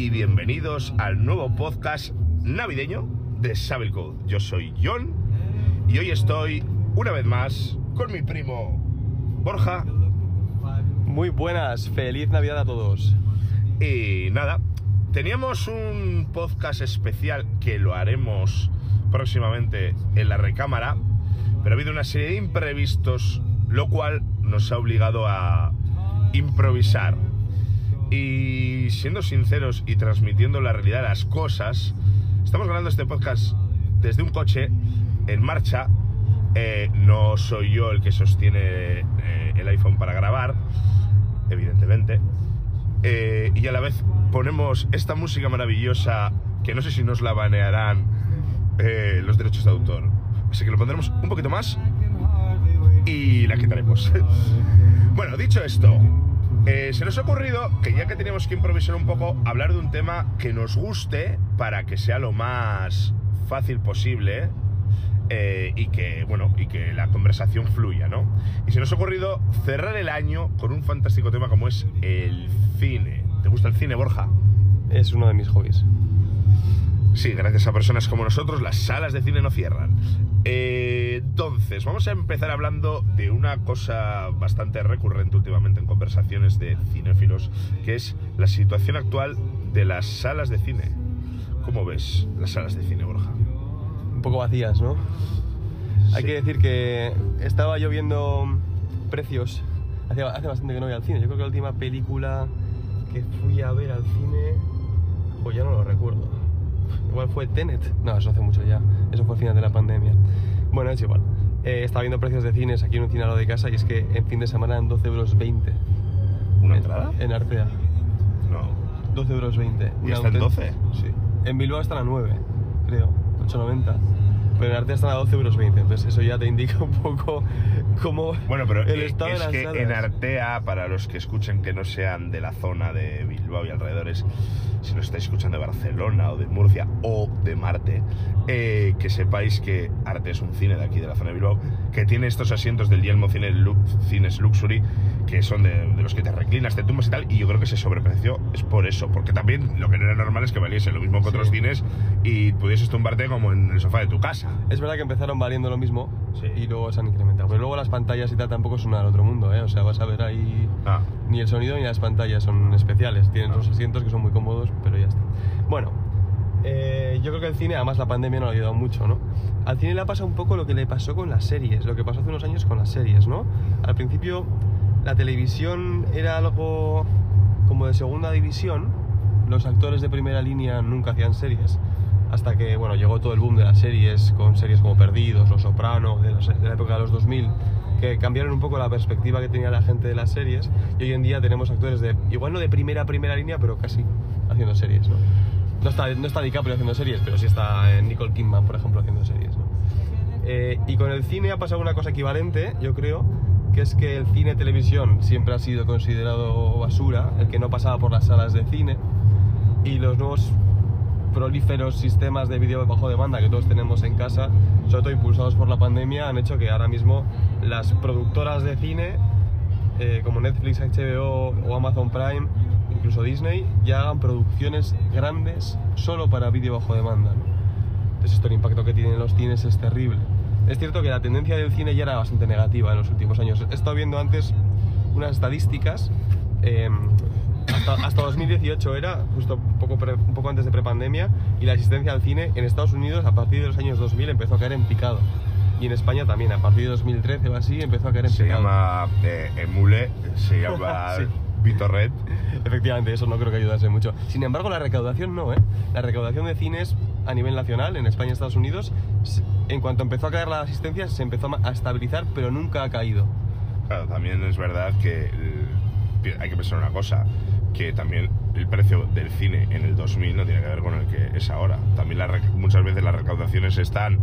y bienvenidos al nuevo podcast navideño de Sabel Code. Yo soy John y hoy estoy una vez más con mi primo Borja Muy buenas, feliz Navidad a todos. y nada, teníamos un podcast especial que lo haremos próximamente en la recámara, pero ha habido una serie de imprevistos, lo cual nos ha obligado a improvisar. Y siendo sinceros y transmitiendo la realidad de las cosas, estamos grabando este podcast desde un coche en marcha. Eh, no soy yo el que sostiene eh, el iPhone para grabar, evidentemente. Eh, y a la vez ponemos esta música maravillosa que no sé si nos la banearán eh, los derechos de autor. Así que lo pondremos un poquito más y la quitaremos. bueno, dicho esto, eh, se nos ha ocurrido que ya que teníamos que improvisar un poco, hablar de un tema que nos guste para que sea lo más fácil posible eh, y que bueno y que la conversación fluya, ¿no? Y se nos ha ocurrido cerrar el año con un fantástico tema como es el cine. ¿Te gusta el cine, Borja? Es uno de mis hobbies. Sí, gracias a personas como nosotros, las salas de cine no cierran. Eh, entonces, vamos a empezar hablando de una cosa bastante recurrente últimamente en conversaciones de cinéfilos, que es la situación actual de las salas de cine. ¿Cómo ves las salas de cine, Borja? Un poco vacías, ¿no? Hay Sí. que decir que estaba yo viendo precios. Hace, hace bastante que no voy al cine. Yo creo que la última película que fui a ver al cine, pues ya no lo recuerdo. Igual fue Tenet. No, eso hace mucho ya. Eso fue al final de la pandemia. Bueno, es igual. Eh, estaba viendo precios de cines aquí en un cine de casa y es que en fin de semana en 12,20 euros. ¿Una En- entrada? En Artea. No. 12,20 euros. ¿Y está en 12? Sí. En Bilbao están a 9, creo. 8,90. Pero en Artea están a 12,20 euros. Entonces eso ya te indica un poco cómo Bueno, pero el eh, estado es que salas. en Artea, para los que escuchen que no sean de la zona de Bilbao y alrededores, si nos estáis escuchando de Barcelona o de Murcia o de Marte, eh, que sepáis que Arte es un cine de aquí, de la zona de Bilbao, que tiene estos asientos del Yelmo Cine Lu- Cines Luxury, que son de, de los que te reclinas, te tumbas y tal, y yo creo que se sobrepreció es por eso, porque también lo que no era normal es que valiese lo mismo que Sí. otros cines y pudieses tumbarte como en el sofá de tu casa. Es verdad que empezaron valiendo lo mismo Sí. y luego se han incrementado. Pero luego las pantallas y tal tampoco son al otro mundo, ¿eh? O sea, vas a ver ahí... Ah, Ni el sonido ni las pantallas son especiales. Tienen los asientos que son muy cómodos, pero ya está. Bueno, eh, yo creo que el cine, además la pandemia no le ha ayudado mucho, ¿no? Al cine le ha pasado un poco lo que le pasó con las series, lo que pasó hace unos años con las series, ¿no? Al principio la televisión era algo como de segunda división, los actores de primera línea nunca hacían series, hasta que, bueno, llegó todo el boom de las series, con series como Perdidos, Los Soprano, de, los- de la época de los 2000, que cambiaron un poco la perspectiva que tenía la gente de las series, y hoy en día tenemos actores de, igual no de primera, primera línea, pero casi haciendo series, ¿no? No está, no está DiCaprio haciendo series, pero sí está eh, Nicole Kidman, por ejemplo, haciendo series, ¿no? Eh, y con el cine ha pasado una cosa equivalente, yo creo, que es que el cine televisión siempre ha sido considerado basura, el que no pasaba por las salas de cine, y los nuevos prolíferos sistemas de vídeo bajo demanda que todos tenemos en casa, sobre todo impulsados por la pandemia, han hecho que ahora mismo las productoras de cine, eh, como Netflix, HBO o Amazon Prime, incluso Disney, ya hagan producciones grandes solo para vídeo bajo demanda. ¿no? Entonces esto el impacto que tienen los cines es terrible. Es cierto que la tendencia del cine ya era bastante negativa en los últimos años. He estado viendo antes unas estadísticas. eh, hasta, hasta 2018 era, justo un poco, pre- un poco antes de prepandemia, y la asistencia al cine en Estados Unidos a partir de los años 2000 empezó a caer en picado. Y en España también, a partir de 2013 o así, empezó a caer en se picado. llama eh, Emule, se llama Sí. Vitorret. Efectivamente, eso no creo que ayudase mucho. Sin embargo, la recaudación no, ¿eh? La recaudación de cines a nivel nacional, en España y Estados Unidos, se- en cuanto empezó a caer la asistencia, se empezó a estabilizar, pero nunca ha caído. Claro, también es verdad que eh, hay que pensar una cosa, que también el precio del cine en el 2000 no tiene que ver con el que es ahora. También la muchas veces las recaudaciones están...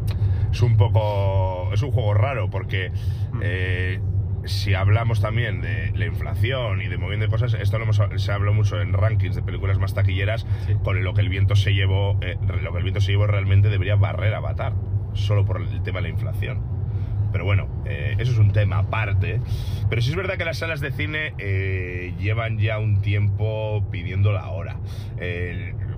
Es un poco... Es un juego raro porque... Mm. eh, si hablamos también de la inflación y de moviendo de cosas, esto lo hemos, se habla mucho en rankings de películas más taquilleras, Sí. con lo que el viento se llevó, eh, lo que el viento se llevó realmente debería barrer a Avatar, solo por el tema de la inflación. Pero bueno, eh, eso es un tema aparte. Pero sí es verdad que las salas de cine eh, llevan ya un tiempo pidiendo la hora.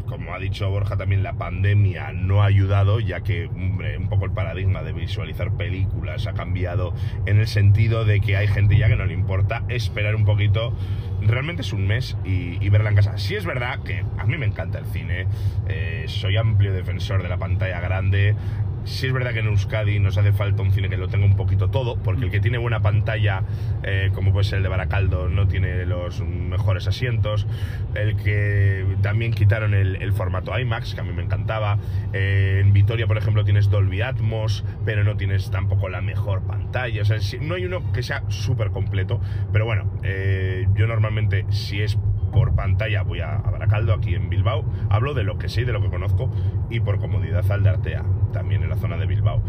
Como ha dicho Borja también, la pandemia no ha ayudado, ya que un poco el paradigma de visualizar películas ha cambiado en el sentido de que hay gente ya que no le importa esperar un poquito. Realmente es un mes y, y verla en casa. Sí es verdad que a mí me encanta el cine, eh, soy amplio defensor de la pantalla grande. Sí es verdad que en Euskadi nos hace falta un cine que lo tenga un poquito todo, porque el que tiene buena pantalla, eh, como puede ser el de Baracaldo, no tiene los mejores asientos. El que también quitaron el, formato IMAX, que a mí me encantaba. Eh, en Vitoria, por ejemplo, tienes Dolby Atmos, pero no tienes tampoco la mejor pantalla. O sea, no hay uno que sea súper completo. Pero bueno, eh, yo normalmente, si es por pantalla, voy a, a Baracaldo, aquí en Bilbao. Hablo de lo que sé de lo que conozco, y por comodidad al de Artea, también en la zona de Bilbao.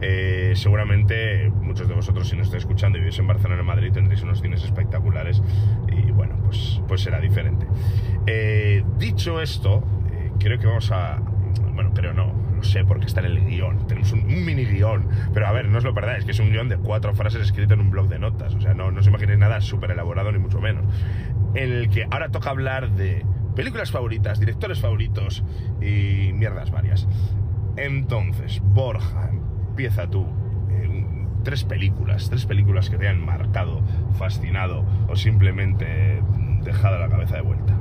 Eh, seguramente muchos de vosotros, si nos estáis escuchando y vivís en Barcelona o Madrid, tendréis unos cines espectaculares y bueno, pues, pues será diferente. Eh, dicho esto, eh, creo que vamos a. Bueno, creo no, lo sé porque está en el guion. Tenemos un, un mini guion, pero a ver, no os lo perdáis, que es un guion de cuatro frases escrito en un blog de notas. O sea, no, no os imaginéis nada súper elaborado, ni mucho menos. En el que ahora toca hablar de películas favoritas, directores favoritos y mierdas varias. Entonces, Borja, empieza tú. Eh, tres películas, tres películas que te han marcado, fascinado o simplemente dejado la cabeza de vuelta.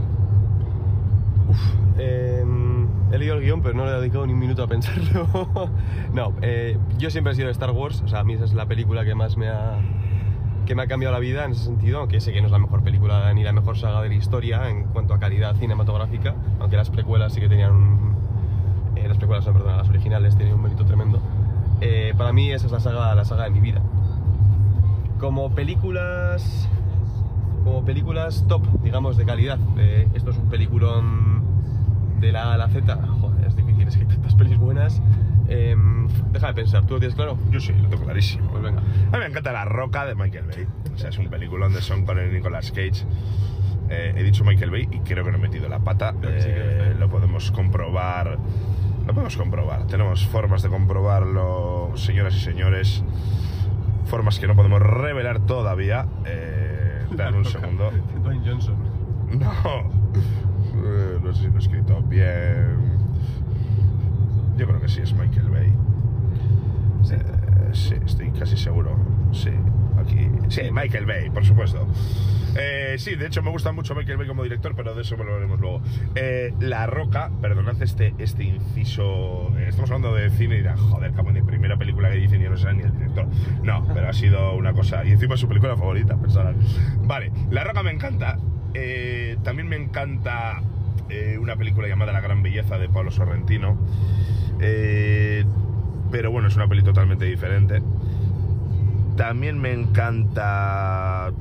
Eh, he leído el guion, pero no le he dedicado ni un minuto a pensarlo. no, eh, yo siempre he sido de Star Wars, o sea, a mí esa es la película que más me ha, que me ha cambiado la vida en ese sentido, aunque sé que no es la mejor película ni la mejor saga de la historia en cuanto a calidad cinematográfica, aunque las precuelas sí que tenían un... eh, las precuelas, no, perdón, las originales tenían un mérito tremendo. Eh, para mí esa es la saga, la saga de mi vida. Como películas como películas top, digamos, de calidad. esto es un peliculón de la A a la Z. Joder, es difícil, es que hay tantas pelis buenas. Em, déjame pensar, ¿tú lo tienes claro? Yo sí, lo tengo clarísimo. Pues venga. A mí me encanta La Roca de Michael Bay. O sea, es un peliculón de Sean Connery y Nicolas Cage. Eh, he dicho Michael Bay y creo que no he metido la pata. Que sí, que Eh, sí. lo podemos comprobar. Lo podemos comprobar. Tenemos formas de comprobarlo, señoras y señores. Formas que no podemos revelar todavía. Eh, dame un segundo. Dwayne Johnson. No. No sé si lo he escrito bien. Yo creo que sí es Michael Bay. Eh, sí, estoy casi seguro. Sí, aquí. Sí, Michael Bay, por supuesto. Eh, sí, de hecho me gusta mucho Michael Bay como director, pero de eso veremos luego. Eh, La Roca, perdonad este, este inciso. estamos hablando de cine y dirán, joder, como de primera película que dicen y no será ni el director. No, pero ha sido una cosa. Y encima es su película favorita, pensarán. Vale, La Roca me encanta. También me encanta eh, una película llamada La Gran Belleza de Pablo Sorrentino. Eh, pero bueno, es una peli totalmente diferente. También me encanta.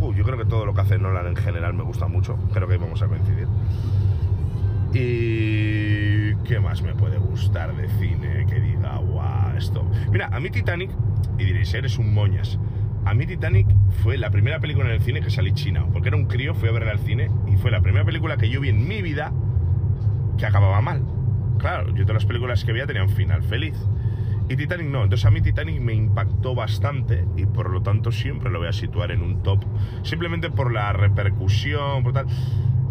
Uh, yo creo que todo lo que hace Nolan en general me gusta mucho. Creo que ahí vamos a coincidir. ¿Y qué más me puede gustar de cine que diga, guau, esto? Mira, a mí Titanic, y diréis, eres un moñas. A mí Titanic fue la primera película en el cine que salí china, porque era un crío, fui a verla al cine y fue la primera película que yo vi en mi vida que acababa mal. Claro, yo todas las películas que veía tenían final feliz. Y Titanic no. Entonces a mí Titanic me impactó bastante y por lo tanto siempre lo voy a situar en un top. Simplemente por la repercusión, por tal.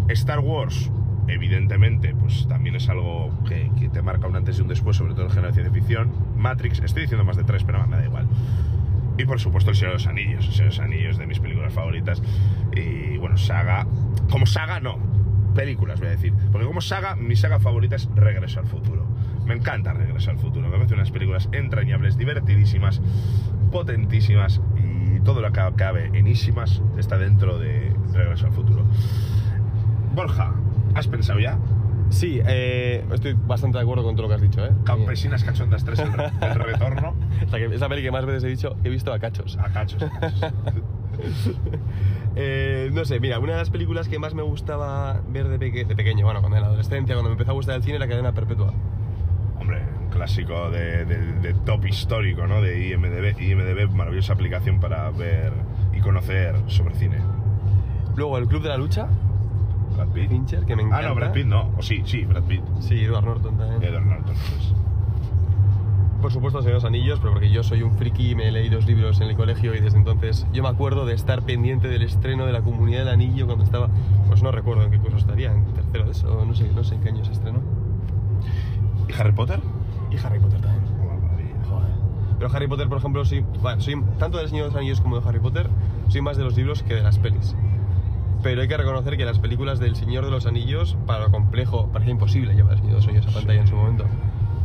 Star Wars, evidentemente, pues también es algo que, te marca un antes y un después, sobre todo en género de ciencia ficción. Matrix, estoy diciendo más de tres, pero me da igual. Y por supuesto El Señor de los Anillos. El Señor de los Anillos de mis películas favoritas. Y bueno, saga. Como saga, no. Películas, voy a decir. Porque como saga, mi saga favorita es Regreso al Futuro. Me encanta Regreso al Futuro. Me parece unas películas entrañables, divertidísimas, potentísimas. Y todo lo que cabe enísimas está dentro de Regreso al Futuro. Borja, ¿has pensado ya? Sí, eh, estoy bastante de acuerdo con todo lo que has dicho, ¿eh? Campesinas Cachondas 3, el, re- el retorno. O sea, que esa peli que más veces he dicho, he visto a cachos. A cachos. Eh, no sé, mira, una de las películas que más me gustaba ver de, peque- de pequeño, bueno, cuando en la adolescencia, cuando me empezó a gustar el cine, era Cadena Perpetua. Hombre, un clásico de, de- de top histórico, ¿no? De IMDB. IMDB, maravillosa aplicación para ver y conocer sobre cine. Luego, El Club de la Lucha, Brad Pitt. Fincher, que me encanta. Ah, no, Brad Pitt no. O sí, sí, Brad Pitt. Sí, Edward Norton también. Edward Norton. pues. por supuesto, Señor de los Anillos, pero porque yo soy un friki y me he leído los libros en el colegio y desde entonces yo me acuerdo de estar pendiente del estreno de la Comunidad del Anillo cuando estaba, pues no recuerdo en qué curso estaría, en tercero de eso, no sé, no sé en qué año se estrenó. ¿Y Harry Potter? Y Harry Potter también. Joder. Pero Harry Potter, por ejemplo, sí, bueno, soy tanto del Señor de los Anillos como de Harry Potter, soy más de los libros que de las pelis. Pero hay que reconocer que las películas del Señor de los Anillos, para lo complejo, parecía imposible llevar el Señor de los Anillos a pantalla en su momento.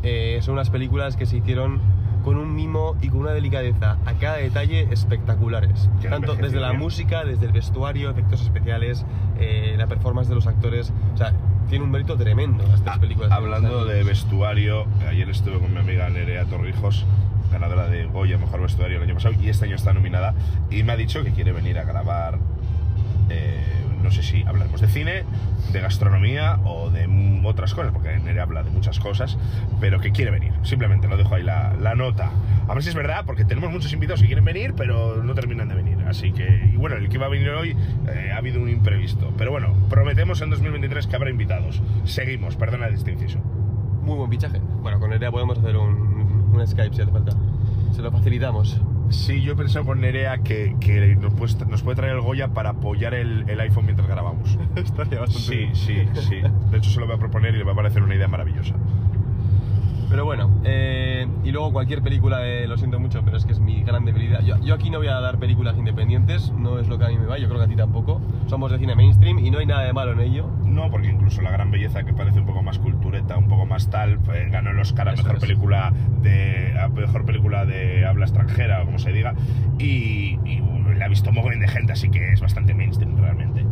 Eh, son unas películas que se hicieron con un mimo y con una delicadeza a cada detalle espectaculares. Han Tanto desde la bien. música, desde el vestuario, efectos especiales, eh, la performance de los actores. O sea, tiene un mérito tremendo las tres Ah, películas. de hablando de Anillos. vestuario, ayer estuve con mi amiga Nerea Torrijos, ganadora de Goya Mejor Vestuario el año pasado, y este año está nominada, y me ha dicho que quiere venir a grabar, eh, no sé si hablaremos de cine, de gastronomía o de otras cosas, porque Nerea habla de muchas cosas, pero que quiere venir, simplemente lo dejo ahí la, nota. A ver si es verdad, porque tenemos muchos invitados que quieren venir, pero no terminan de venir, así que, y bueno, el que iba a venir hoy eh, ha habido un imprevisto, pero bueno, prometemos en 2023 que habrá invitados. Seguimos, perdona este inciso. Muy buen fichaje. Bueno, con Nerea podemos hacer un, un Skype si hace falta. Se lo facilitamos. Sí, yo he pensado con Nerea que, que nos, puede, nos puede traer el Goya para apoyar el, el iPhone mientras grabamos. Estaría bastante Sí, bien. sí, sí. De hecho, se lo voy a proponer y le va a parecer una idea maravillosa. Pero bueno, eh, y luego cualquier película, de- lo siento mucho, pero es que es mi gran debilidad. Yo, yo aquí no voy a dar películas independientes, no es lo que a mí me va, yo creo que a ti tampoco. Somos de cine mainstream y no hay nada de malo en ello. No, porque incluso La Gran Belleza, que parece un poco más cultureta, un poco más tal, eh, ganó el Oscar a Eso mejor es. película de a mejor película de habla extranjera o como se diga, y, y la ha visto muy bien de gente, así que es bastante mainstream realmente.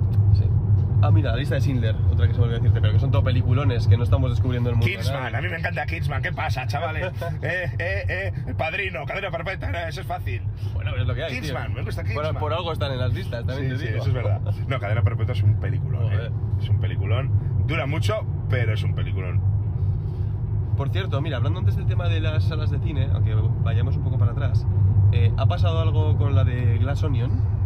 Sí. Ah, mira, la lista de Schindler, otra que se me olvidó decirte, pero que son todo peliculones que no estamos descubriendo el mundo. Kingsman, ¿no? a mí me encanta Kingsman, ¿qué pasa, chavales? eh, eh, eh, el padrino, cadena perfecta, eh, eso es fácil. Bueno, es lo que hay. tío. Kingsman, me gusta Por- Kingsman. Por, algo están en las listas, también Sí, te sí, digo. eso es verdad. No, Cadena Perpetua es un peliculón. ¿eh? Es un peliculón. Dura mucho, pero es un peliculón. Por cierto, mira, hablando antes del tema de las salas de cine, aunque vayamos un poco para atrás, eh, ¿ha pasado algo con la de Glass Onion?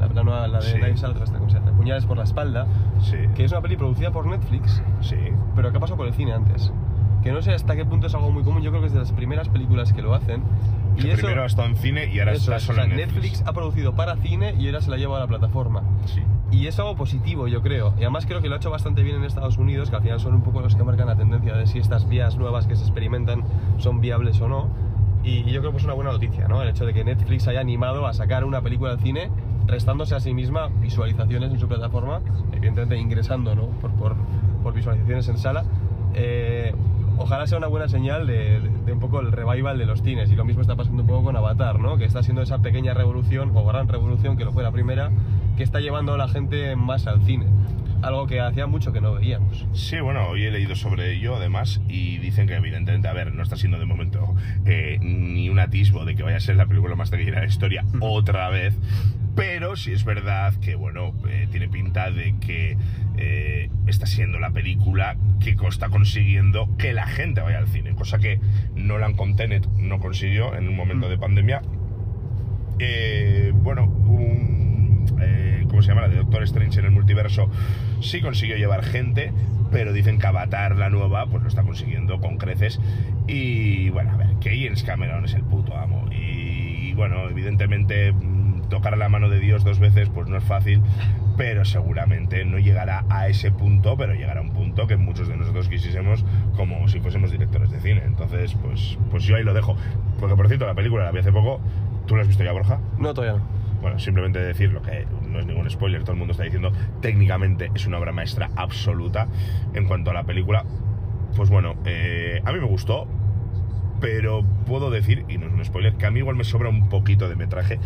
La, la nueva, la de Sí. Knives Out, esta, ¿cómo se llama? Puñales por la espalda, Sí, que es una peli producida por Netflix, sí. pero que ha pasado por el cine antes. Que no sé hasta qué punto es algo muy común, yo creo que es de las primeras películas que lo hacen. Y eso, primero ha estado en cine y ahora está es, solo o sea, en Netflix. Netflix ha producido para cine y ahora se la lleva a la plataforma. Sí. Y es algo positivo, yo creo. Y además creo que lo ha hecho bastante bien en Estados Unidos, que al final son un poco los que marcan la tendencia de si estas vías nuevas que se experimentan son viables o no. Y yo creo que es una buena noticia, ¿no? El hecho de que Netflix haya animado a sacar una película al cine, restándose a sí misma visualizaciones en su plataforma, evidentemente ingresando, ¿no? Por, por, por visualizaciones en sala. Eh, ojalá sea una buena señal de, de- de un poco el revival de los cines. Y lo mismo está pasando un poco con Avatar, ¿no? Que está siendo esa pequeña revolución, o gran revolución, que lo fue la primera, que está llevando a la gente más al cine. Algo que hacía mucho que no veíamos. Sí, bueno, hoy he leído sobre ello además y dicen que evidentemente, a ver, no está siendo de momento eh, ni un atisbo de que vaya a ser la película más taquillera de la historia otra vez, pero sí es verdad que, bueno, eh, tiene pinta de que eh, está siendo la película que está consiguiendo que la gente vaya al cine, cosa que Nolan con Tenet no consiguió en un momento de pandemia. Eh, bueno, un, eh, ¿cómo se llama? La de Doctor Strange en el multiverso sí consiguió llevar gente, pero dicen que Avatar, la nueva, pues lo está consiguiendo con creces. Y bueno, a ver, que James Cameron es el puto amo. Y, bueno, evidentemente mm, tocar la mano de Dios dos veces pues no es fácil, pero seguramente no llegará a ese punto, pero llegará a un punto que muchos de nosotros quisiésemos como si fuésemos directores de cine. Entonces, pues, pues yo ahí lo dejo. Porque por cierto, la película la vi hace poco. ¿Tú la has visto ya, Borja? No, todavía no. Bueno, simplemente decir lo que no es ningún spoiler, todo el mundo está diciendo, técnicamente es una obra maestra absoluta en cuanto a la película. Pues bueno, eh, a mí me gustó, pero puedo decir, y no es un spoiler, que a mí igual me sobra un poquito de metraje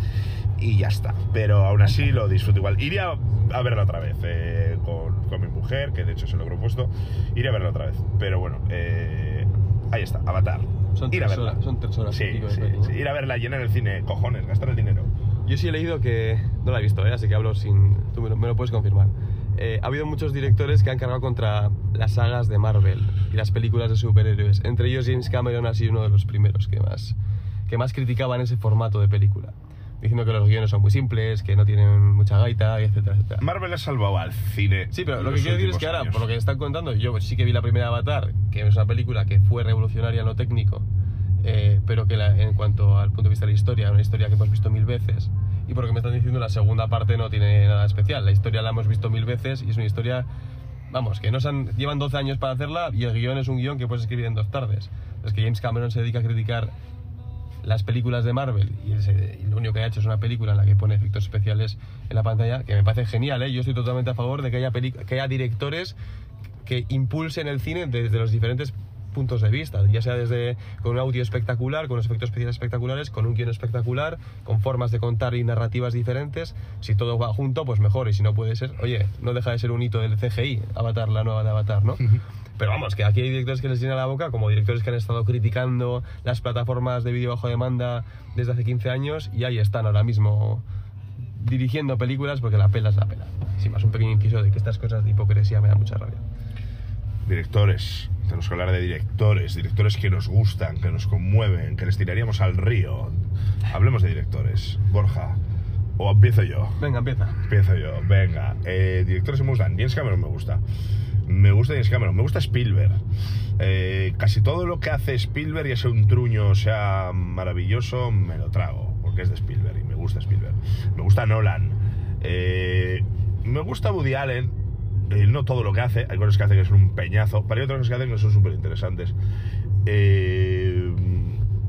y ya está. Pero aún así lo disfruto igual. Iría a verla otra vez eh, con, con mi mujer, que de hecho se lo he propuesto. Iría a verla otra vez. Pero bueno, eh, ahí está, Avatar. Son Ir a tres verla. horas, son tres horas Sí, sí, sí. Ir a verla, llenar el cine, cojones, gastar el dinero. Yo sí he leído que. No la he visto, ¿eh? así que hablo sin. Tú me lo, me lo puedes confirmar. Eh, ha habido muchos directores que han cargado contra las sagas de Marvel y las películas de superhéroes. Entre ellos, James Cameron ha sido uno de los primeros que más, que más criticaban ese formato de película. Diciendo que los guiones son muy simples, que no tienen mucha gaita, etcétera, etcétera. Marvel ha salvado al cine. Sí, pero lo que quiero decir es que ahora, años. por lo que están contando, yo sí que vi la primera Avatar, que es una película que fue revolucionaria en lo técnico, eh, pero que la- en cuanto al punto de vista de la historia, una historia que hemos visto mil veces. Y por lo que me están diciendo, la segunda parte no tiene nada especial. La historia la hemos visto mil veces y es una historia, vamos, que no se han- llevan 12 años para hacerla y el guion es un guion que puedes escribir en dos tardes. Es que James Cameron se dedica a criticar las películas de Marvel y, ese- y lo único que ha hecho es una película en la que pone efectos especiales en la pantalla, que me parece genial, ¿eh? Yo estoy totalmente a favor de que haya, que haya directores que impulsen el cine desde los diferentes puntos de vista, ya sea desde con un audio espectacular, con unos efectos especiales espectaculares, con un guion espectacular, con formas de contar y narrativas diferentes. Si todo va junto, pues mejor, y si no puede ser, oye, no deja de ser un hito del CGI, Avatar, la nueva de Avatar, ¿no? Pero vamos, que aquí hay directores que les llena la boca, como directores que han estado criticando las plataformas de vídeo bajo demanda desde hace 15 años y ahí están ahora mismo dirigiendo películas porque la pela es la pela. Sin más, un pequeño inciso de que estas cosas de hipocresía me dan mucha rabia. Directores, tenemos que hablar de directores, directores que nos gustan, que nos conmueven, que les tiraríamos al río. Hablemos de directores. Borja, o empiezo yo. Venga, empieza. Empiezo yo, venga. Eh, directores que me gustan. James Cameron me gusta. Me gusta James Cameron, me gusta Spielberg. Eh, casi todo lo que hace Spielberg, ya sea un truño, sea maravilloso, me lo trago, porque es de Spielberg y me gusta Spielberg. Me gusta Nolan. Eh, me gusta Woody Allen. Eh, no todo lo que hace, hay cosas que hace que son un peñazo, pero hay otras cosas que hacen que son súper interesantes. Eh,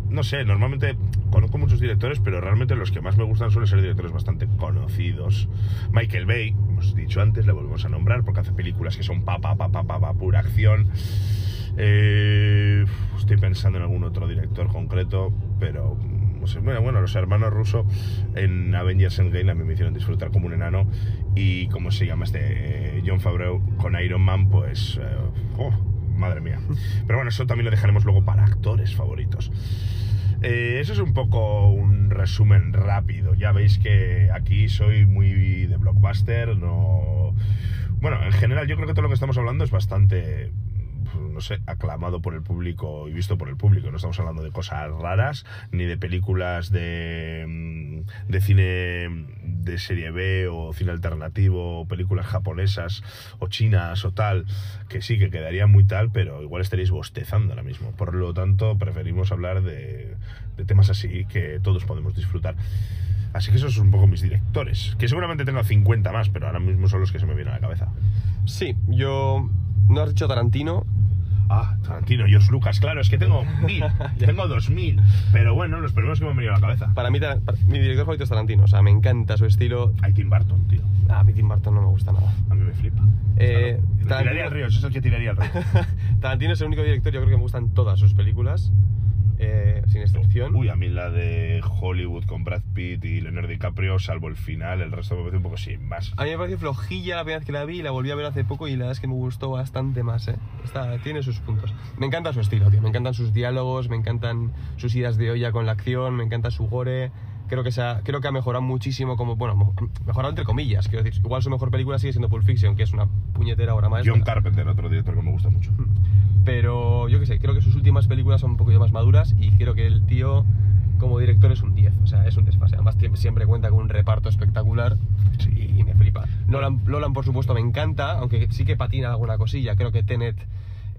no sé, normalmente conozco muchos directores, pero realmente los que más me gustan suelen ser directores bastante conocidos. Michael Bay, hemos dicho antes, le volvemos a nombrar porque hace películas que son pa, pa, pa, pa, pa, pa, pura acción. Eh, estoy pensando en algún otro director concreto, pero sé, bueno, bueno, los hermanos Russo en Avengers Endgame a mí me hicieron disfrutar como un enano y como se llama este eh, John Favreau con Iron Man, pues eh, oh, madre mía. Pero bueno, eso también lo dejaremos luego para actores favoritos. Eh, eso es un poco un resumen rápido. Ya veis que aquí soy muy de blockbuster, no... Bueno, en general yo creo que todo lo que estamos hablando es bastante, no sé, aclamado por el público y visto por el público. No estamos hablando de cosas raras, ni de películas de, mm, de cine de serie B o cine alternativo, o películas japonesas o chinas o tal, que sí, que quedaría muy tal, pero igual estaréis bostezando ahora mismo. Por lo tanto, preferimos hablar de, de temas así que todos podemos disfrutar. Así que esos son un poco mis directores, que seguramente tengo 50 más, pero ahora mismo son los que se me vienen a la cabeza. Sí, yo... ¿No has dicho Tarantino? Ah, Tarantino, George Lucas, claro, es que tengo mil, tengo dos mil, pero bueno, los primeros que me han venido a la cabeza. Para mí, para- mi director favorito es Tarantino. O sea, me encanta su estilo. Hay Tim Burton, tío, Ah, a mí Tim Burton no me gusta nada. a mí me flipa. Eh, Le Tarantino- tiraría al río, ese es el que tiraría al río. Tarantino es el único director, yo creo que me gustan todas sus películas, eh, sin excepción. Uy, a mí la de Hollywood con Brad Pitt y Leonardo DiCaprio, salvo el final, el resto me parece un poco sin más. A mí me pareció flojilla la primera vez que la vi y la volví a ver hace poco y la verdad es que me gustó bastante más, ¿eh? Está, tiene sus puntos. Me encanta su estilo, tío. Me encantan sus diálogos, me encantan sus idas de olla con la acción, me encanta su gore. Creo que, se ha, creo que ha mejorado muchísimo como, bueno, mejorado entre comillas. Quiero decir, igual su mejor película sigue siendo Pulp Fiction, que es una puñetera obra maestra. John Carpenter, otro director que me gusta mucho. Pero yo qué sé, creo que sus últimas películas son un poquito más maduras y creo que el tío como director es un 10, o sea, es un desfase. Además siempre, cuenta con un reparto espectacular y, y me flipa. Nolan, Nolan, por supuesto, me encanta, aunque sí que patina alguna cosilla. Creo que Tenet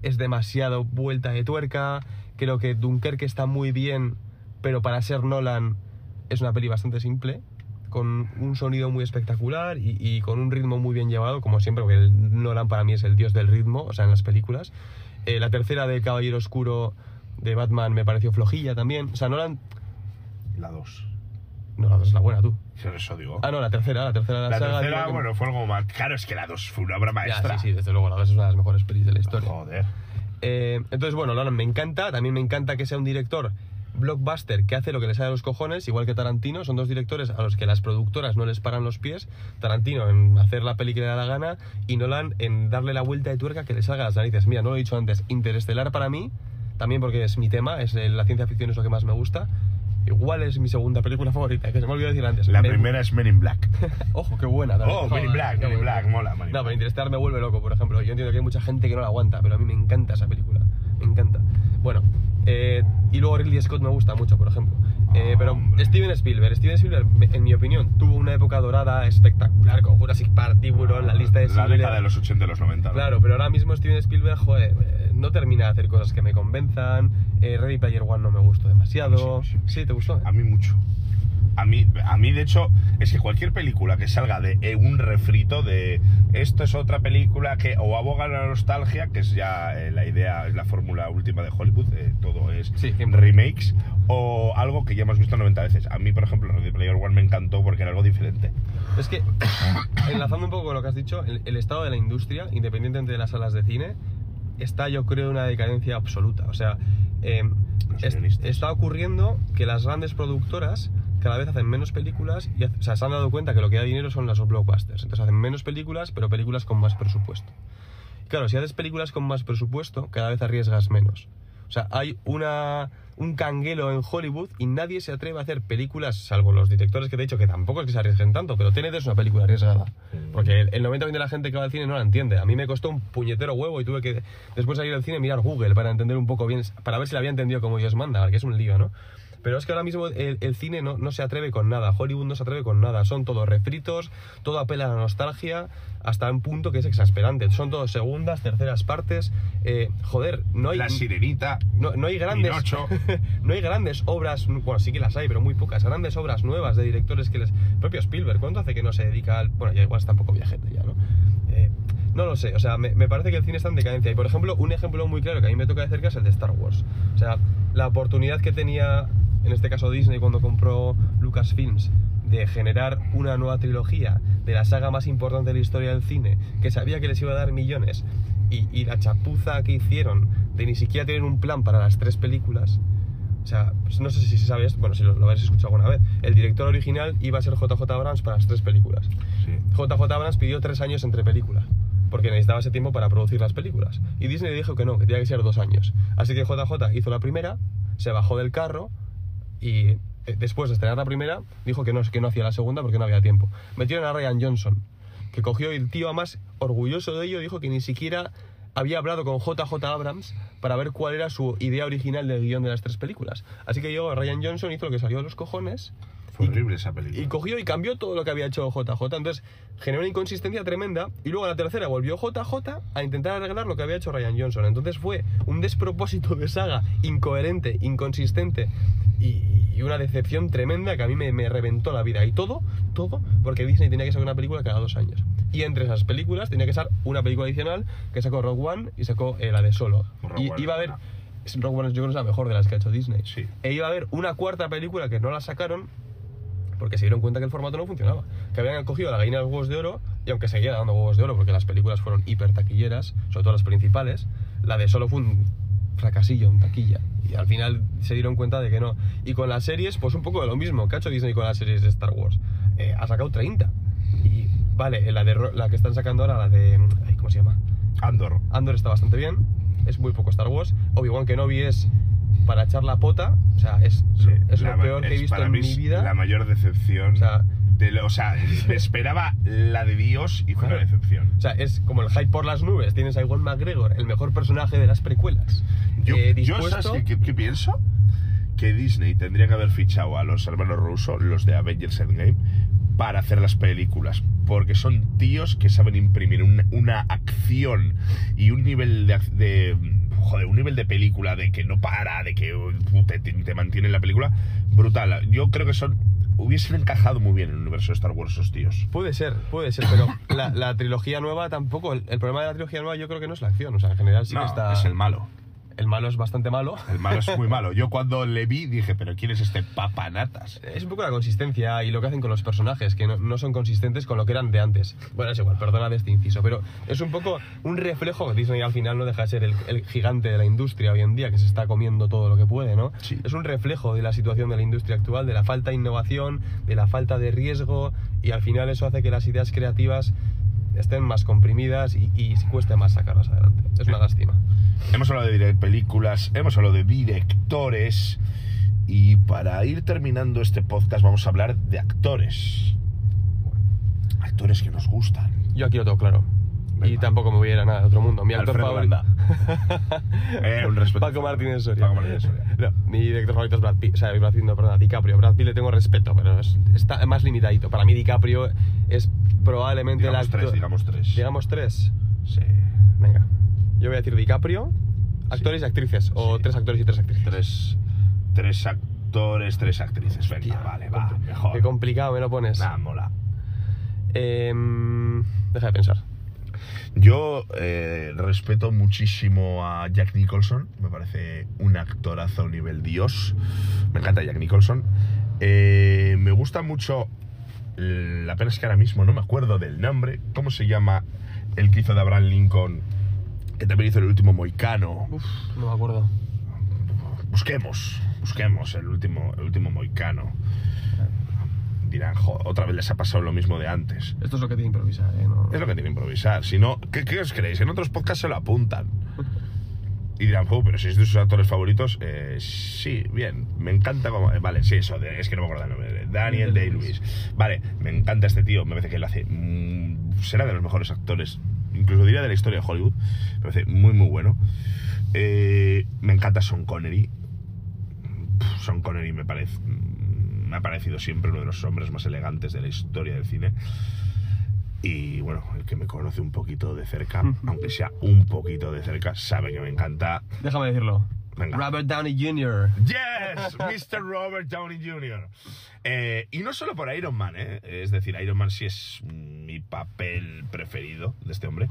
es demasiado vuelta de tuerca. Creo que Dunkerque está muy bien, pero para ser Nolan es una peli bastante simple con un sonido muy espectacular y, y con un ritmo muy bien llevado, como siempre, porque el Nolan para mí es el dios del ritmo, o sea, en las películas. Eh, la tercera de Caballero Oscuro de Batman me pareció flojilla también. O sea, Nolan... La 2. No, la dos es la buena, tú. Eso digo. Ah, no, la tercera, la tercera de la, la saga. tercera, que- bueno, fue algo más. Claro, es que la 2 fue una obra Ya, maestra. sí, sí, desde luego, la dos es una de las mejores pelis de la historia. Joder. Eh, entonces, bueno, Nolan me encanta, también me encanta que sea un director blockbuster que hace lo que le sale a los cojones, igual que Tarantino, son dos directores a los que las productoras no les paran los pies, Tarantino en hacer la peli que le da la gana y Nolan en darle la vuelta de tuerca que le salga a las narices. Mira, no lo he dicho antes, Interestelar para mí, también porque es mi tema, es eh, la ciencia ficción es lo que más me gusta, igual es mi segunda película favorita, que se me olvidó decir antes. La Me- primera es Men in Black. Ojo, qué buena. también. Oh, Men in Black, Men in. Black, mola, Men in No, pero. Interestelar me vuelve loco, por ejemplo. Yo entiendo que hay mucha gente que no la aguanta, pero a mí me encanta esa película. Me encanta. Bueno, eh, y luego Ridley Scott me gusta mucho, por ejemplo. Eh, pero Hombre. Steven Spielberg, Steven Spielberg, en mi opinión, tuvo una época dorada espectacular con Jurassic Park, Tiburón, la lista de La década de los 80 y los 90. ¿no? Claro, pero ahora mismo Steven Spielberg, joder, eh, no termina de hacer cosas que me convenzan. Eh, Ready Player One no me gustó demasiado. Sí, sí, sí. Sí, ¿te gustó? A mí mucho. A mí, a mí, de hecho, es que cualquier película que salga de eh, un refrito de esto es otra película que o aboga a la nostalgia, que es ya eh, la idea, es la fórmula última de Hollywood, eh, todo es Sí, remakes, o algo que ya hemos visto 90 veces. A mí, por ejemplo, Ready Player One me encantó porque era algo diferente. Es que, enlazando un poco con lo que has dicho, el, el estado de la industria, independientemente de las salas de cine, está yo creo en una decadencia absoluta. O sea, eh, es- está ocurriendo que las grandes productoras cada vez hacen menos películas y o sea, se han dado cuenta que lo que da dinero son las blockbusters. Entonces hacen menos películas, pero películas con más presupuesto. Claro, si haces películas con más presupuesto, cada vez arriesgas menos. O sea, hay una, un canguelo en Hollywood y nadie se atreve a hacer películas, salvo los directores que te he dicho, que tampoco es que se arriesguen tanto, pero Tenet es una película arriesgada. Porque el, el 90% de la gente que va al cine no la entiende. A mí me costó un puñetero huevo y tuve que, después de salir del cine, mirar Google para entender un poco bien, para ver si la había entendido como Dios manda, porque es un lío, ¿no? Pero es que ahora mismo el, el cine no, no se atreve con nada, Hollywood no se atreve con nada, son todos refritos, todo apela a la nostalgia, hasta un punto que es exasperante. Son todos segundas, terceras partes. eh, joder, no hay. La Sirenita, No, no hay grandes no hay grandes obras bueno sí que las hay pero muy pocas grandes obras nuevas de directores que les propio Spielberg cuánto hace que no se dedica al bueno ya igual está un poco viajete ya no Eh, no lo sé o sea me, me parece que el cine está en decadencia y por ejemplo un ejemplo muy claro que a mí me toca de cerca es el de Star Wars o sea la oportunidad que tenía en este caso Disney cuando compró Lucasfilms de generar una nueva trilogía de la saga más importante de la historia del cine que sabía que les iba a dar millones y, y la chapuza que hicieron de ni siquiera tener un plan para las tres películas o sea, pues no sé si sabes, bueno, si lo, lo habéis escuchado alguna vez, el director original iba a ser JJ Abrams para las tres películas. sí. JJ Abrams pidió tres años entre películas, porque necesitaba ese tiempo para producir las películas. Y Disney dijo que no, que tenía que ser dos años. Así que JJ hizo la primera, se bajó del carro y eh, después de estrenar la primera, dijo que no, que no hacía la segunda porque no había tiempo. Metieron a Ryan Johnson, que cogió el tío, además, orgulloso de ello, dijo que ni siquiera había hablado con JJ Abrams para ver cuál era su idea original del guion de las tres películas. Así que llegó Ryan Johnson, hizo lo que salió de los cojones Fue horrible esa película. y cogió y cambió todo lo que había hecho JJ. Entonces generó una inconsistencia tremenda. Y luego a la tercera volvió JJ a intentar arreglar lo que había hecho Ryan Johnson. Entonces fue un despropósito de saga incoherente, inconsistente y, y una decepción tremenda que a mí me, me reventó la vida. Y todo, todo, porque Disney tenía que sacar una película cada dos años. Y entre esas películas tenía que ser una película adicional que sacó Rogue One y sacó eh, la de Solo. Rogue y One iba a haber. Rogue One yo creo que es la mejor de las que ha hecho Disney. Sí. E iba a haber una cuarta película que no la sacaron porque se dieron cuenta que el formato no funcionaba. Que habían cogido la gallina de los huevos de oro, y aunque seguía dando huevos de oro, porque las películas fueron hiper taquilleras, sobre todo las principales, la de solo fue un fracasillo en taquilla. Y al final se dieron cuenta de que no. Y con las series, pues un poco de lo mismo. ¿Qué ha hecho Disney con las series de Star Wars? Eh, ha sacado 30. Y vale, la, de, la que están sacando ahora, la de... ay, ¿Cómo se llama? Andor. Andor está bastante bien, es muy poco Star Wars. Obi-Wan Kenobi es para echar la pota, o sea, es, Sí, es lo peor que he visto en mi vida. La mayor decepción. O sea- de lo- o sea, esperaba la de Dios y fue una decepción. O sea, es como el hype por las nubes. Tienes a Iwan McGregor, el mejor personaje de las precuelas. Yo, eh, yo, dispuesto- ¿sabes qué, qué- qué pienso? Que Disney tendría que haber fichado a los hermanos Russo, los de Avengers Endgame, para hacer las películas. Porque son tíos que saben imprimir una, una acción y un nivel de, de- Joder, un nivel de película de que no para, de que te, te- te mantiene en la película brutal. Yo creo que son. Hubiesen encajado muy bien en el universo de Star Wars esos tíos. Puede ser, puede ser, pero la, la trilogía nueva tampoco. El, el problema de la trilogía nueva yo creo que no es la acción. O sea, en general sí no, que está. es el malo. El malo es bastante malo. El malo es muy malo. Yo cuando le vi dije, pero ¿quién es este papanatas? Es un poco la consistencia y lo que hacen con los personajes, que no, no son consistentes con lo que eran de antes. Bueno, es igual, perdona de este inciso, pero es un poco un reflejo. Disney al final no deja de ser el, el gigante de la industria hoy en día, que se está comiendo todo lo que puede, ¿no? Sí. Es un reflejo de la situación de la industria actual, de la falta de innovación, de la falta de riesgo, y al final eso hace que las ideas creativas estén más comprimidas y, y cueste más sacarlas adelante. Es una lástima. Hemos hablado de películas, hemos hablado de directores y para ir terminando este podcast vamos a hablar de actores. Actores que nos gustan. Yo aquí lo tengo claro. Y Venga. tampoco me voy a ir a nada de otro mundo. Mi actor Alfredo favorito. Eh, un respeto. Paco Martínez Soria. Paco Martínez Soria. No, mi director favorito es Brad Pitt. O sea, Brad Pitt, no, perdona, DiCaprio. Brad Pitt le tengo respeto, pero es- está más limitadito. Para mí, DiCaprio es probablemente Digamos el actor. tres, digamos tres. Digamos tres. Sí. Venga. Yo voy a decir DiCaprio. Actores y actrices, o Sí. tres actores y tres actrices. Tres, tres actores, tres actrices. Venga, vale, va, mejor. Qué complicado me lo pones. Nah, mola. Em, deja de pensar. Yo eh, respeto muchísimo a Jack Nicholson, me parece un actorazo a nivel dios. Me encanta Jack Nicholson. Eh, me gusta mucho, la pena es que ahora mismo no me acuerdo del nombre. ¿Cómo se llama el que hizo de Abraham Lincoln? Que también hizo el último Moicano. Uf, no me acuerdo. Busquemos, busquemos el último, el último Moicano. Dirán, "Jo, otra vez les ha pasado lo mismo de antes. Esto es lo que tiene que improvisar, ¿eh? No- Es lo que tiene que improvisar. Si no, ¿qué, qué os creéis? En otros podcasts se lo apuntan. Y dirán, "Jo, pero si es de sus actores favoritos, eh, sí, bien, me encanta como... eh, vale, sí, eso, de- es que no me acuerdo el nombre. Daniel Daniel Day-Lewis. Vale, me encanta este tío, me parece que lo hace... mm, será de los mejores actores, incluso diría de la historia de Hollywood. Me parece muy, muy bueno. Eh, me encanta Sean Connery. Pff, Sean Connery me parece... Me ha parecido siempre uno de los hombres más elegantes de la historia del cine. Y bueno, el que me conoce un poquito de cerca, aunque sea un poquito de cerca, sabe que me encanta. Déjame decirlo. Venga. Robert Downey Jr. Yes, Mr. Robert Downey Jr. Eh, y no solo por Iron Man, ¿eh? es decir, Iron Man sí es mi papel preferido de este hombre,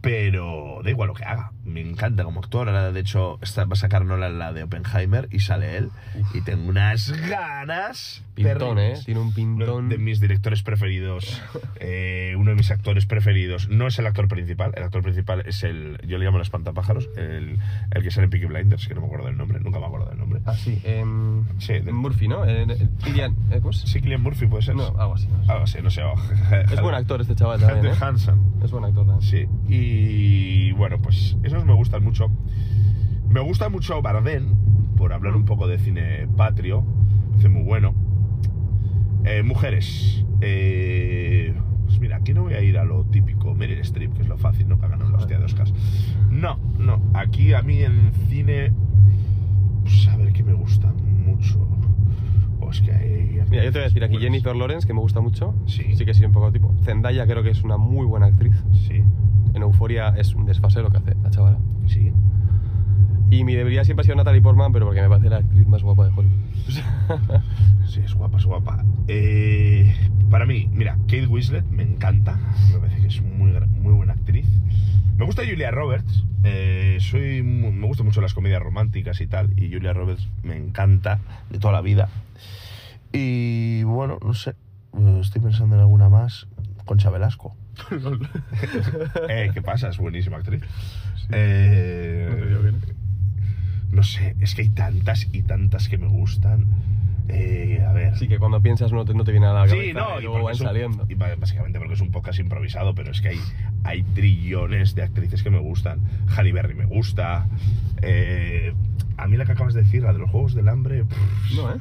pero da igual lo que haga, me encanta como actor. Ahora, de hecho, está, va a sacar Nolan la de Oppenheimer y sale él, y tengo unas ganas. Pintón, ¿eh? Tiene un Uno pintón. de mis directores preferidos, eh, uno de mis actores preferidos, no es el actor principal, el actor principal es el, yo le llamo el espantapájaros, el, el que sale en Peaky Blinders, que no me acuerdo del nombre, nunca me acuerdo del nombre. Ah, sí. em, Sí, Murphy, ¿no? Eh, eh, ¿eh? ¿Cómo es? Sí, Cillian Murphy puede ser. No, algo así. no sé. Algo así, no sé. Es buen actor este chaval también, Hunter ¿eh? Hansen. Es buen actor también. Sí. Y bueno, pues esos me gustan mucho. Me gusta mucho Bardem, por hablar un poco de cine patrio. Parece muy bueno. Eh, mujeres. Eh, pues mira, aquí no voy a ir a lo típico Meryl Streep, que es lo fácil, ¿no? Que ganó la hostia de Oscars. No, no. Aquí a mí en cine. Pues a ver qué me gusta mucho. O es que hay. Mira, yo te voy a decir aquí buenas. Jennifer Lawrence, que me gusta mucho. Sí. Sí que sí, un poco tipo. Zendaya creo que es una muy buena actriz. Sí, En Euforia es un desfase lo que hace la chavala. sí. Y mi debería siempre ha sido Natalie Portman, pero porque me parece la actriz más guapa de Hollywood. Sí, es guapa, es guapa. Eh, para mí, mira, Kate Winslet me encanta. Me parece que es muy, muy buena actriz. Me gusta Julia Roberts. eh, soy, me gustan mucho las comedias románticas y tal. Y Julia Roberts me encanta de toda la vida. Y bueno, no sé. eh, Estoy pensando en alguna más. Concha Velasco. Eh, ¿Qué pasa? Es buenísima actriz. Eh, No te digo que no. no sé, es que hay tantas y tantas que me gustan. Eh, a ver. Sí, que cuando piensas no te, no te viene a la cabeza Sí, no, y y luego van un- saliendo. y básicamente porque es un podcast improvisado, pero es que hay, hay trillones de actrices que me gustan. Halle Berry me gusta. eh, a mí la que acabas de decir, la de los Juegos del Hambre, pff, No, ¿eh?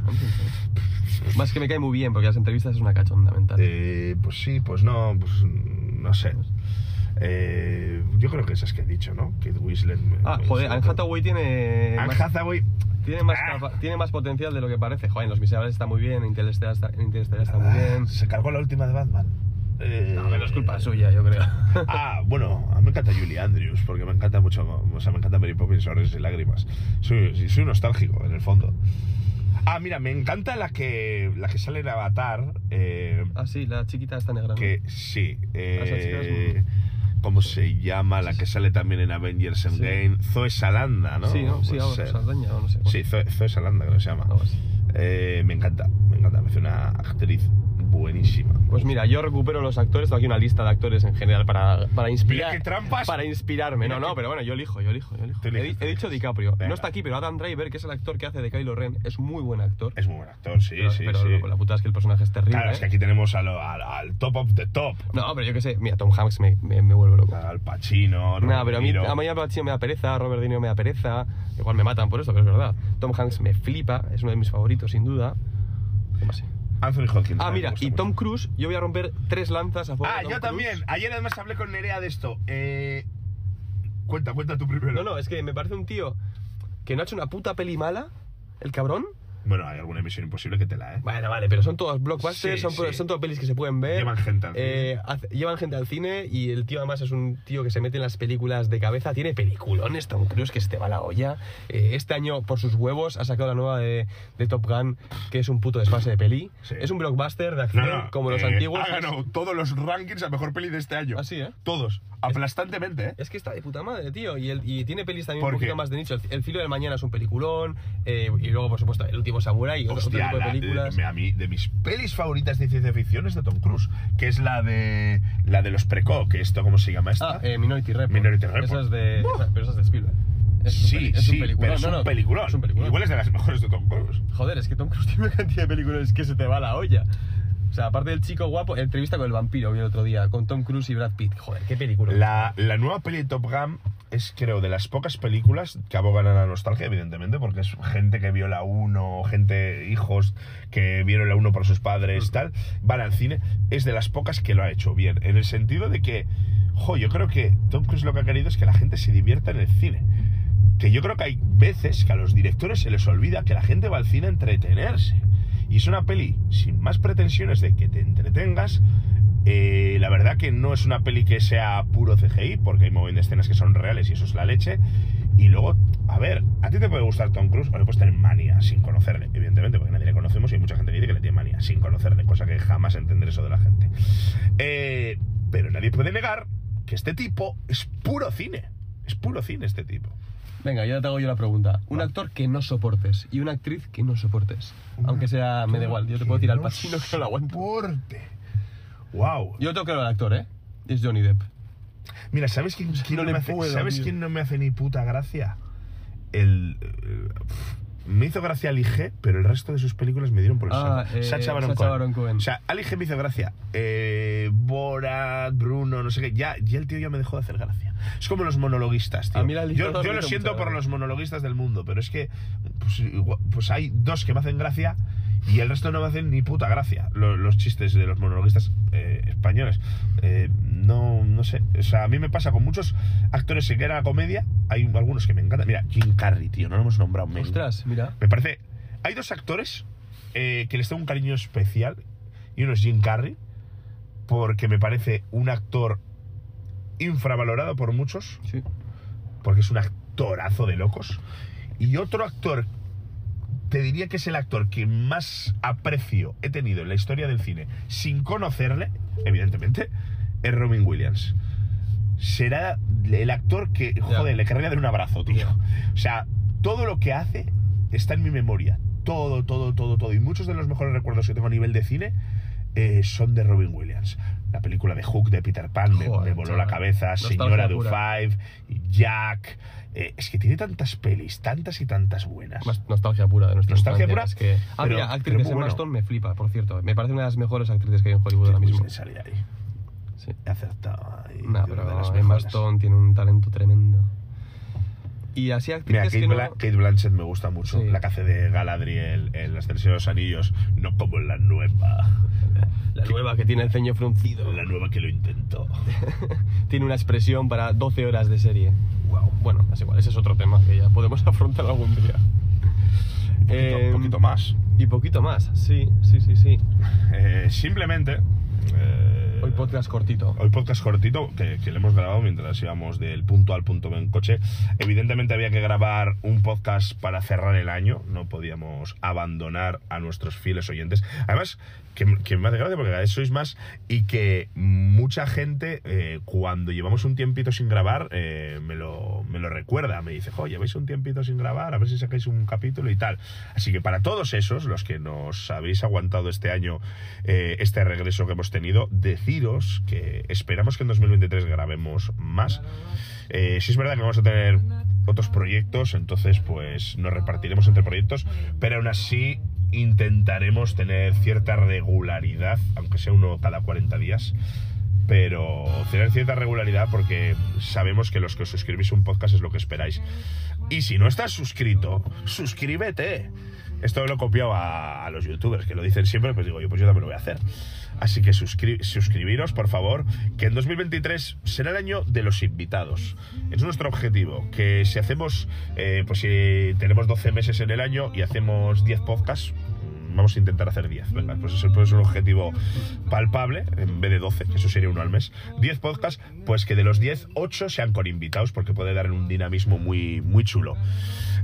Más que me cae muy bien, porque las entrevistas es una cachonda mental. eh, pues sí, pues no, pues no sé. Eh, yo creo que esas que he dicho, ¿no? Kate Winslet. ah, me- joder, Anne. Hathaway tiene... Anne más- Hathaway. Tiene más, Ah. capa- tiene más potencial de lo que parece. Joder, en Los Miserables está muy bien, en Interstellar está, Interstellar está muy bien. Se cargó la última de Batman. Eh, No, no es culpa suya, yo creo. Ah, bueno, a mí me encanta Julie Andrews, porque me encanta mucho, o sea, me encanta Mary Poppins, Sonrisas y Lágrimas. Soy, soy nostálgico, en el fondo. Ah, mira, me encanta la que, la que sale en Avatar, eh, ah, sí, la chiquita está negra, ¿no? que sí, eh, chica es ¿cómo se llama? La que sale también en Avengers Endgame, Zoe Salanda, ¿no? Sí, ¿no? Sí, ser. Saldaña o no sé. Sí, Zoe, Zoe Salanda, creo que se llama. Eh, me encanta, me encanta, me parece una actriz buenísima. Pues mira, yo recupero los actores, tengo aquí una lista de actores en general para, para inspirar. Mira qué trampas. Para inspirarme. Mira No, no, pero bueno, yo elijo, yo elijo, yo elijo. He, eliges, he dicho. DiCaprio. Venga. No está aquí, pero Adam Driver, que es el actor que hace de Kylo Ren, es muy buen actor. Es muy buen actor, sí, pero sí, pero sí. la puta es que el personaje es terrible. Claro, es que ¿eh? aquí tenemos a lo- al, al top of the top. No, pero yo qué sé, mira, Tom Hanks me, me, me vuelve loco. Al Pacino, Nada, pero a mí, a mí Al Pacino me da pereza, Robert De Niro me da pereza. Igual me matan por eso, pero es verdad. Tom Hanks me flipa, es uno de mis favoritos, sin duda. ¿Qué más? Anthony Hopkins. Ah, mira, y Tom mucho. Cruise, yo voy a romper tres lanzas a favor Ah, de Tom yo Cruise. también. Ayer además hablé con Nerea de esto. Eh, cuenta, cuenta tú primero. No, no, es que me parece un tío que no ha hecho una puta peli mala, el cabrón. Bueno, hay alguna Misión Imposible que te la, ¿eh? Bueno, vale, pero son todos blockbusters, Sí, son, sí. son todas pelis que se pueden ver. Llevan gente al Eh, hace- llevan gente al cine y el tío además es un tío que se mete en las películas de cabeza. Tiene peliculones, Tom Cruise, que se te va la olla. Eh, este año, por sus huevos, ha sacado la nueva de, de Top Gun, que es un puto desfase de peli. Sí. Es un blockbuster de acción No, no, como los eh, antiguos. Ha ganado todos los rankings a mejor peli de este año. Ah, sí, ¿eh? Todos. Aplastantemente, ¿eh? Es que está de puta madre, tío. Y, el- y tiene pelis también un ¿Por poquito qué? más de nicho. El, el filo del mañana es un peliculón. eh, y luego, por supuesto, El último Samurai y otro, otro Hostia, tipo de la- películas. me- a mí, de mis pelis favoritas de ciencia ficción es de Tom Cruise, que es la de la de los preco, que esto cómo se llama esta. Ah, eh, Minority Report. Minority Report. Esa es de, esa- pero esa es de Spielberg. Es un sí, peli- es sí, un peliculón. pero es No, un no, peliculón. Es un peliculón. Igual es de las mejores de Tom Cruise. Joder, es que Tom Cruise tiene una cantidad de películas que se te va la olla. O sea, aparte del chico guapo, entrevista con el vampiro vi el otro día, con Tom Cruise y Brad Pitt. Joder, qué película. La, la nueva peli de Top Gun es, creo, de las pocas películas que abogan a la nostalgia, evidentemente, porque es gente que vio la 1, gente, hijos que vieron la 1 por sus padres, tal, van al cine. Es de las pocas que lo ha hecho bien, en el sentido de que, jo, yo creo que Tom Cruise lo que ha querido es que la gente se divierta en el cine. Que yo creo que hay veces que a los directores se les olvida que la gente va al cine a entretenerse. Y es una peli sin más pretensiones de que te entretengas. Eh, la verdad que no es una peli que sea puro CGI, porque hay de escenas que son reales y eso es la leche. Y luego, a ver, a ti te puede gustar Tom Cruise o le puedes tener manía sin conocerle, evidentemente, porque nadie le conocemos y hay mucha gente que dice que le tiene manía sin conocerle, cosa que jamás entenderé eso de la gente. Eh, pero nadie puede negar que este tipo es puro cine. Es puro cine este tipo. Venga, ya te hago yo la pregunta. Un actor que no soportes y una actriz que no soportes. Aunque sea, me da igual, yo te puedo tirar al Pacino que no lo aguanto. Soporte. Wow. Yo tengo claro el actor, ¿eh? Es Johnny Depp. Mira, ¿sabes quién, quién no me hace, puedo, ¿sabes quién no me hace ni puta gracia? El. eh, pf, me hizo gracia Ali G, pero el resto de sus películas me dieron por el Ah, saco. eh, Sacha Baron Sacha Cohen. Baron Cohen. O sea, Ali G me hizo gracia. Eh, Borat, Bruno, no sé qué. Ya, ya el tío ya me dejó de hacer gracia. Es como los monologuistas, tío. A mí la yo, yo lo siento por los monologuistas del mundo, pero es que pues, pues hay dos que me hacen gracia y el resto no me hacen ni puta gracia. Lo- Los, chistes de los monologuistas eh, españoles. Eh, no, no sé. O sea, a mí me pasa con muchos actores que eran a comedia. Hay algunos que me encantan. Mira, Jim Carrey, tío, no lo hemos nombrado. Me, Ostras, mira. me parece. Hay dos actores eh, que les tengo un cariño especial. Y uno es Jim Carrey, porque me parece un actor infravalorado por muchos Sí. porque es un actorazo de locos. Y otro actor, te diría que es el actor que más aprecio he tenido en la historia del cine, sin conocerle, evidentemente, es Robin Williams. Será el actor que, joder, le querría dar un abrazo, tío. O sea, todo lo que hace está en mi memoria. Todo, todo, todo, todo. Y muchos de los mejores recuerdos que tengo a nivel de cine eh, son de Robin Williams. La película de Hook de Peter Pan me, Joder, me voló chaval. la cabeza. Señora de pura. Five, Jack. Eh, es que tiene tantas pelis, tantas y tantas buenas. Más nostalgia pura de nuestra Nostalgia infancia, pura, Es que... Ah, pero- mira, actriz de bueno. Stone me flipa, por cierto. Me parece una de las mejores actrices que hay en Hollywood ahora mismo. Ahí. Sí. He acertado ahí. No, pero Emma. Stone tiene un talento tremendo. Y así Mira, actrices Kate, que no... Bla- Kate Blanchett me gusta mucho. Sí. La que hace de Galadriel en Las Tres de los Anillos. No como en la nueva. La nueva que tiene el ceño fruncido. La nueva que lo intentó. tiene una expresión para 12 horas de serie. Wow. Bueno, es igual, ese es otro tema que ya podemos afrontar algún día. Un poquito, Eh, poquito más. Y poquito más, sí, sí, sí, sí. Eh, simplemente. eh, Hoy podcast cortito. Hoy podcast cortito que, que le hemos grabado mientras íbamos del punto al punto B en coche. Evidentemente había que grabar un podcast para cerrar el año. No podíamos abandonar a nuestros fieles oyentes. Además, que, que me hace gracia porque cada vez sois más y que mucha gente, eh, cuando llevamos un tiempito sin grabar, eh, me, lo, me lo recuerda. Me dice, jo, lleváis un tiempito sin grabar, a ver si sacáis un capítulo y tal. Así que para todos esos, los que nos habéis aguantado este año, eh, este regreso que hemos tenido, que esperamos que en 2023 grabemos más. Eh, sí es verdad que vamos a tener otros proyectos, entonces pues nos repartiremos entre proyectos, pero aún así intentaremos tener cierta regularidad, aunque sea uno cada 40 días, pero tener cierta regularidad porque sabemos que los que os suscribís a un podcast es lo que esperáis. Y si no estás suscrito, suscríbete. Esto lo he copiado a, a los youtubers que lo dicen siempre, pues digo yo, pues yo también lo voy a hacer. Así que suscri- suscribiros, por favor, que en 2023 será el año de los invitados. Es nuestro objetivo, que si hacemos, eh, pues si tenemos 12 meses en el año y hacemos 10 podcasts, vamos a intentar hacer 10. Venga, pues pues es un objetivo palpable, en vez de 12, que eso sería uno al mes. 10 podcasts, pues que de los 10, 8 sean con invitados, porque puede dar un dinamismo muy, muy chulo.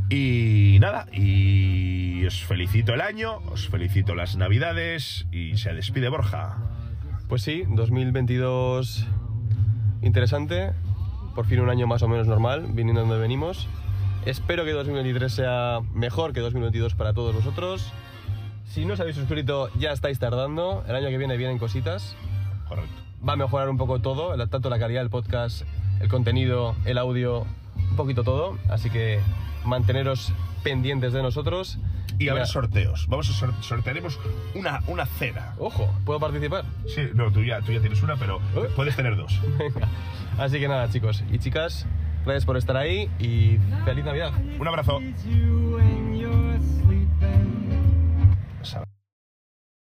Y nada, y os felicito el año, os felicito las navidades y se despide Borja. Pues sí, 2022 interesante, por fin un año más o menos normal, viniendo donde venimos. Espero que 2023 sea mejor que 2022 para todos vosotros. Si no os habéis suscrito, ya estáis tardando. El año que viene vienen cositas. Correcto. Va a mejorar un poco todo, tanto la calidad del podcast, el contenido, el audio, un poquito todo. Así que manteneros pendientes de nosotros. Y habrá nada, sorteos. Vamos a sor- sortearemos una, una cena. Ojo, ¿puedo participar? Sí, no, tú ya, tú ya tienes una, pero ¿Eh? puedes tener dos. Venga. Así que nada, chicos y chicas, gracias por estar ahí y feliz Navidad. Un abrazo. Sara.